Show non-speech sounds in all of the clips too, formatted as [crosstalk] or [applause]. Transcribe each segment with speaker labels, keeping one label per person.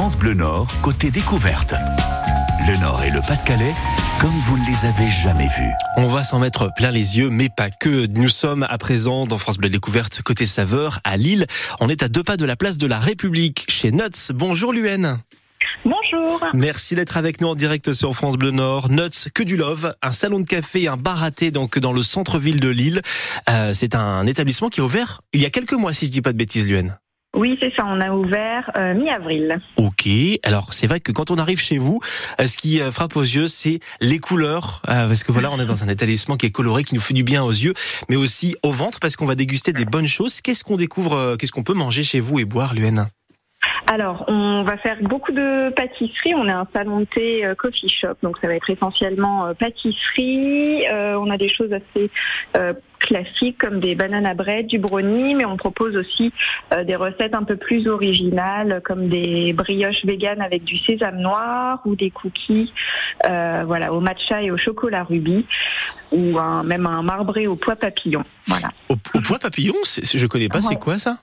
Speaker 1: France Bleu Nord, côté découverte. Le Nord et le Pas-de-Calais, comme vous ne les avez jamais vus.
Speaker 2: On va s'en mettre plein les yeux, mais pas que. Nous sommes à présent dans France Bleu Découverte, côté saveur, à Lille. On est à deux pas de la place de la République, chez Nuts. Bonjour Luen.
Speaker 3: Bonjour.
Speaker 2: Merci d'être avec nous en direct sur France Bleu Nord. Nuts, que du love, un salon de café et un bar à thé donc dans le centre-ville de Lille. Euh, c'est un établissement qui est ouvert il y a quelques mois, si je dis pas de bêtises, Luen.
Speaker 3: Oui, c'est ça, on a ouvert euh, mi-avril.
Speaker 2: Ok, alors c'est vrai que quand on arrive chez vous, euh, ce qui euh, frappe aux yeux, c'est les couleurs, parce que voilà, on est dans un établissement qui est coloré, qui nous fait du bien aux yeux, mais aussi au ventre, parce qu'on va déguster des bonnes choses. Qu'est-ce qu'on découvre, qu'est-ce qu'on peut manger chez vous et boire, Luen
Speaker 3: alors, on va faire beaucoup de pâtisserie. On est un salon de thé euh, coffee shop, donc ça va être essentiellement euh, pâtisserie. Euh, on a des choses assez classiques comme des bananes à bread, du brownie, mais on propose aussi des recettes un peu plus originales comme des brioches véganes avec du sésame noir ou des cookies voilà, au matcha et au chocolat rubis ou même un marbré au pois papillon. Voilà.
Speaker 2: Au, pois papillon, je connais pas, c'est quoi ça?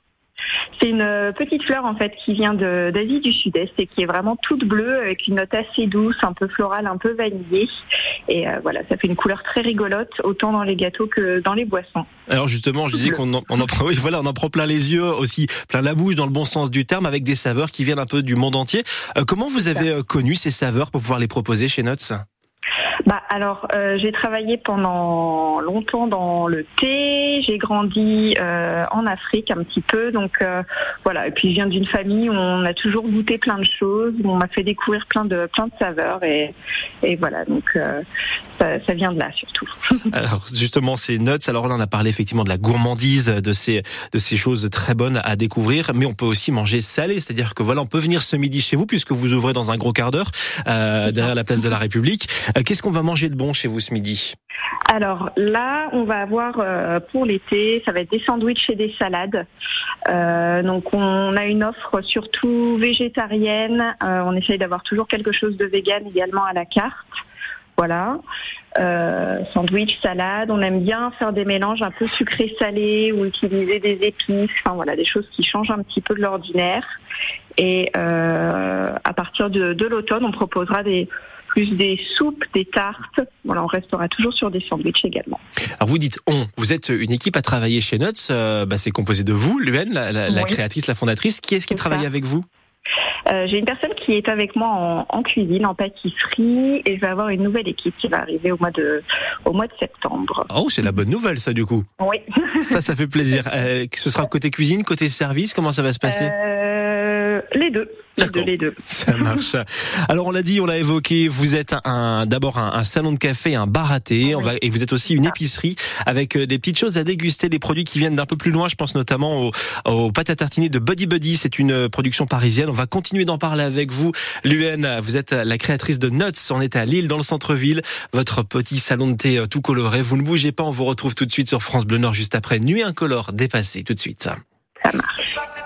Speaker 3: C'est une euh, petite fleur en fait qui vient d'Asie du Sud-Est et qui est vraiment toute bleue avec une note assez douce, un peu florale, un peu vanillée. Et euh, voilà, ça fait une couleur très rigolote autant dans les gâteaux que dans les boissons.
Speaker 2: Alors justement, je disais qu'on en, on en prend, oui, voilà, on en prend plein les yeux aussi, plein la bouche dans le bon sens du terme, avec des saveurs qui viennent un peu du monde entier. Euh, comment vous avez connu ces saveurs pour pouvoir les proposer chez Nuts
Speaker 3: bah alors euh, j'ai travaillé pendant longtemps dans le thé, j'ai grandi euh, en Afrique un petit peu, donc euh, voilà. Et puis je viens d'une famille où on a toujours goûté plein de choses, où on m'a fait découvrir plein de plein de saveurs et, et voilà donc ça, ça, vient de là surtout. [laughs]
Speaker 2: alors justement ces nuts, alors là on a parlé effectivement de la gourmandise, de ces de ces choses très bonnes à découvrir, mais on peut aussi manger salé, c'est-à-dire que voilà on peut venir ce midi chez vous puisque vous ouvrez dans un gros quart d'heure derrière la place de la République. Qu'est-ce qu'on va manger de bon chez vous ce midi
Speaker 3: alors là, on va avoir euh, pour l'été, ça va être des sandwichs et des salades. Euh, donc on a une offre surtout végétarienne. Euh, on essaye d'avoir toujours quelque chose de vegan également à la carte. Voilà. sandwich, salade. On aime bien faire des mélanges un peu sucré-salé ou utiliser des épices. Enfin voilà, des choses qui changent un petit peu de l'ordinaire. Et à partir de l'automne, on proposera des plus des soupes, des tartes. Voilà, on restera toujours sur des sandwichs également.
Speaker 2: Alors vous dites on, vous êtes une équipe à travailler chez Nuts, euh, bah, c'est composé de vous, Luen, la, créatrice, la fondatrice. Qui est-ce qui travaille avec vous?
Speaker 3: Euh, J'ai une personne qui est avec moi en, cuisine, en pâtisserie, et je vais avoir une nouvelle équipe qui va arriver au mois de, au mois de septembre.
Speaker 2: Oh, c'est la bonne nouvelle, ça, du coup.
Speaker 3: Oui.
Speaker 2: ça, ça [laughs] fait plaisir. Euh, ce sera côté cuisine, côté service, comment ça va se passer?
Speaker 3: Les deux. Les deux,
Speaker 2: Ça marche. Alors on l'a dit, on l'a évoqué, vous êtes un, d'abord un, salon de café, un bar à thé, on va, et vous êtes aussi une épicerie avec euh, des petites choses à déguster, des produits qui viennent d'un peu plus loin. Je pense notamment aux, aux pâtes à tartiner de Buddy Buddy. C'est une euh, production parisienne. On va continuer d'en parler avec vous. Luen, vous êtes la créatrice de Nuts. On est à Lille, dans le centre-ville. Votre petit salon de thé euh, tout coloré. Vous ne bougez pas. On vous retrouve tout de suite sur France Bleu Nord juste après Nuit incolore dépassée. Tout de suite. Ça
Speaker 3: marche.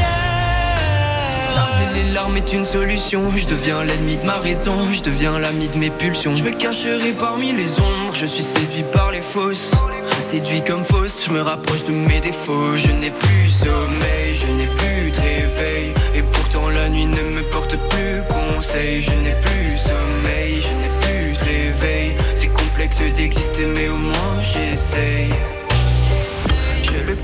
Speaker 4: les larmes est une solution. Je deviens l'ennemi de ma raison, je deviens l'ami de mes pulsions. Je me cacherai parmi les ombres, je suis séduit par les fausses. Séduit comme fausse, je me rapproche de mes défauts. Je n'ai plus sommeil, je n'ai plus de réveil. Et pourtant la nuit ne me porte plus conseil. Je n'ai plus sommeil, je n'ai plus de réveil. C'est complexe d'exister,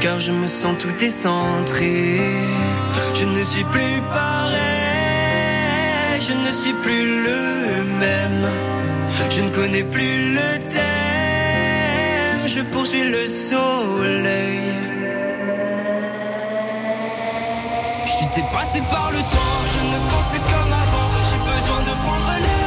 Speaker 4: Car je me sens tout décentré. Je ne suis plus pareil, je ne suis plus le même. Je ne connais plus le thème, je poursuis le soleil. Je suis dépassé par le temps, je ne pense plus comme avant. J'ai besoin de prendre l'air,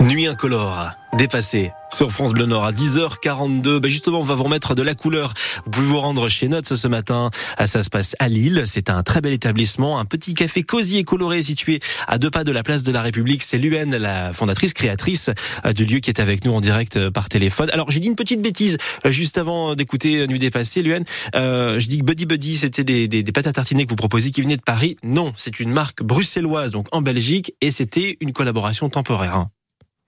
Speaker 2: Nuit incolore, dépassé sur France Bleu Nord à 10h42. Ben justement, on va vous remettre de la couleur. Vous pouvez vous rendre chez Notes ce matin. Ah, Ça se passe à Lille. C'est un très bel établissement, un petit café cosy et coloré situé à deux pas de la place de la République. C'est Luen, la fondatrice créatrice euh, du lieu qui est avec nous en direct euh, par téléphone. Alors, j'ai dit une petite bêtise euh, juste avant d'écouter Nuit dépassée, Luen. Euh, je dis que Buddy Buddy, c'était des, des, des pâtes à tartiner que vous proposiez qui venaient de Paris. Non, c'est une marque bruxelloise, donc en Belgique, et c'était une collaboration temporaire.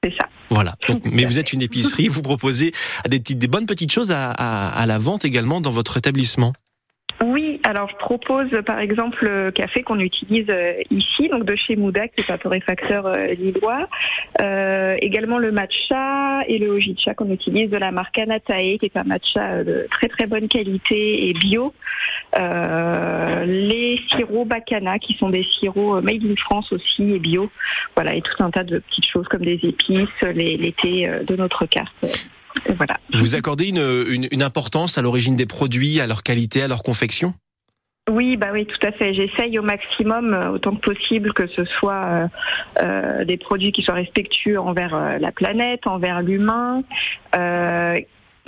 Speaker 3: C'est ça.
Speaker 2: Voilà. Donc, mais vous êtes une épicerie, vous proposez des petites, des bonnes petites choses à, à, à la vente également dans votre établissement.
Speaker 3: Oui, alors je propose par exemple le café qu'on utilise euh, ici, donc de chez Mouda, qui est un torréfacteur euh, lillois. Euh, également le matcha et le hojicha qu'on utilise de la marque Anatae, qui est un matcha euh, de très très bonne qualité et bio. Les sirops Bacana, qui sont des sirops made in France aussi et bio. Voilà, et tout un tas de petites choses comme des épices, les, les thés de notre carte. Voilà.
Speaker 2: Vous accordez une, une, une importance à l'origine des produits, à leur qualité, à leur confection?
Speaker 3: Oui, bah oui, tout à fait. J'essaye au maximum, euh, autant que possible, que ce soit euh, euh, des produits qui soient respectueux envers euh, la planète, envers l'humain.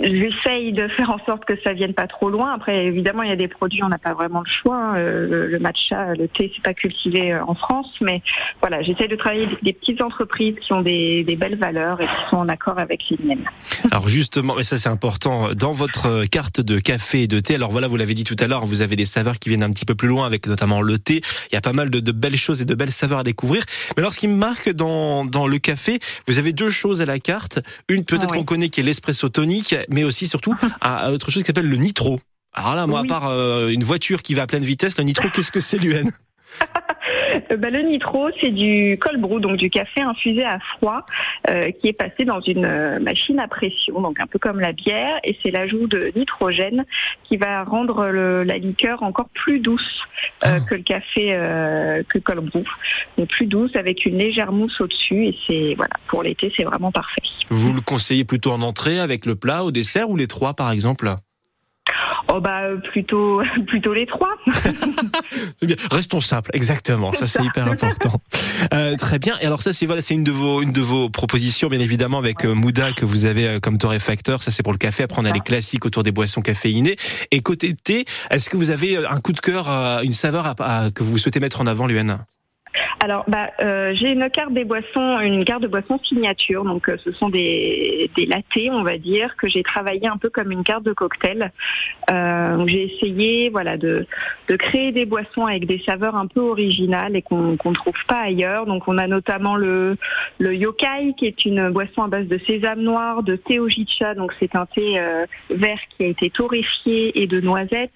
Speaker 3: Euh, J'essaye de faire en sorte que ça vienne pas trop loin. Après, évidemment, il y a des produits, on n'a pas vraiment le choix. hein. Euh, Le, matcha, le thé, c'est pas cultivé euh, en France, mais voilà, j'essaye de travailler avec des petites entreprises qui ont des, des belles valeurs et qui sont en accord avec les miennes. [laughs]
Speaker 2: Alors justement, et ça c'est important, dans votre carte de café et de thé, alors voilà, vous l'avez dit tout à l'heure, vous avez des saveurs qui viennent un petit peu plus loin avec notamment le thé. Il y a pas mal de, de belles choses et de belles saveurs à découvrir. Mais alors ce qui me marque dans, dans le café, vous avez deux choses à la carte. Une peut-être
Speaker 3: Ah oui.
Speaker 2: qu'on connaît qui est l'espresso tonique, mais aussi surtout à, autre chose qui s'appelle le nitro. Alors là, moi,
Speaker 3: Oui.
Speaker 2: à part euh, une voiture qui va à pleine vitesse, le nitro, qu'est-ce que c'est, l'UN [laughs]
Speaker 3: bah, le nitro, c'est du cold brew, donc du café infusé à froid, euh, qui est passé dans une euh, machine à pression, donc un peu comme la bière, et c'est l'ajout de nitrogène qui va rendre le- la liqueur encore plus douce euh,
Speaker 2: Ah.
Speaker 3: que le café euh, que cold brew, donc plus douce avec une légère mousse au-dessus, et c'est voilà pour l'été, c'est vraiment parfait.
Speaker 2: Vous le conseillez plutôt en entrée avec le plat, au dessert ou les trois par exemple?
Speaker 3: Oh bah plutôt [laughs] plutôt les trois. [laughs]
Speaker 2: Bien. Restons simples, exactement. Ça, c'est hyper important. Euh, très bien. Et alors ça, c'est voilà, c'est une de vos une de vos propositions, bien évidemment, avec euh, Mouda que vous avez euh, comme torréfacteur. Ça, c'est pour le café. Après, on a les classiques autour des boissons caféinées. Et côté thé, est-ce que vous avez euh, un coup de cœur, une saveur à- à- que vous souhaitez mettre en avant, Luan
Speaker 3: Alors, bah, euh, j'ai une carte des boissons, une carte de boissons signature. Donc, euh, ce sont des, des lattés, on va dire, que j'ai travaillé un peu comme une carte de cocktail. Euh, j'ai essayé, voilà, de, de créer des boissons avec des saveurs un peu originales et qu'on qu'on trouve pas ailleurs. Donc, on a notamment le le yokai, qui est une boisson à base de sésame noir, de thé ojicha. Donc, c'est un thé euh, vert qui a été torréfié et de noisettes.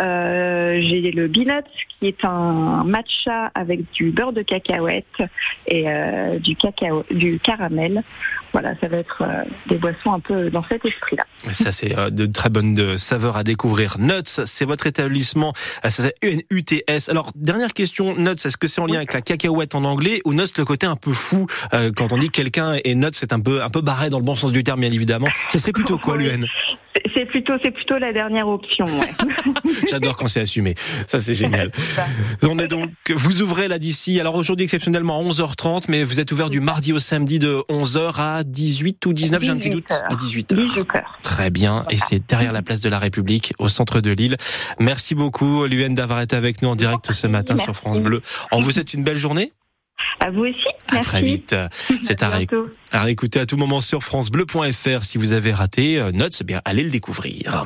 Speaker 3: Euh, j'ai le Beanuts qui est un matcha avec du beurre de cacahuète et euh, du cacao, du caramel. Voilà, ça va être euh, des boissons un peu dans cet esprit-là.
Speaker 2: Ça, c'est de très bonnes saveurs à découvrir. Nuts, c'est votre établissement. Ça s'appelle UNUTS. Alors, dernière question, Nuts, est-ce que c'est en lien avec la cacahuète en anglais ou Nuts, le côté un peu fou quand on dit quelqu'un est Nuts, c'est un peu un peu barré dans le bon sens du terme, bien évidemment. Ce serait plutôt quoi, l'UN
Speaker 3: C'est- plutôt, c'est plutôt la dernière option. ouais. [laughs]
Speaker 2: J'adore quand c'est assumé. Ça, c'est génial. On est donc, vous ouvrez là d'ici. Alors aujourd'hui, exceptionnellement à 11h30, mais vous êtes ouvert du mardi au samedi de 11h à 18 ou 19, j'ai un petit doute. À 18h. Très bien. Et c'est derrière la place de la République, au centre de Lille. Merci beaucoup, Luen, d'avoir été avec nous en direct ce matin sur France Bleu. On vous souhaite une belle journée.
Speaker 3: À vous aussi.
Speaker 2: À très vite. [laughs] C'est à, à réécouter à tout moment sur FranceBleu.fr. Si vous avez raté, euh, notes, bien allez le découvrir.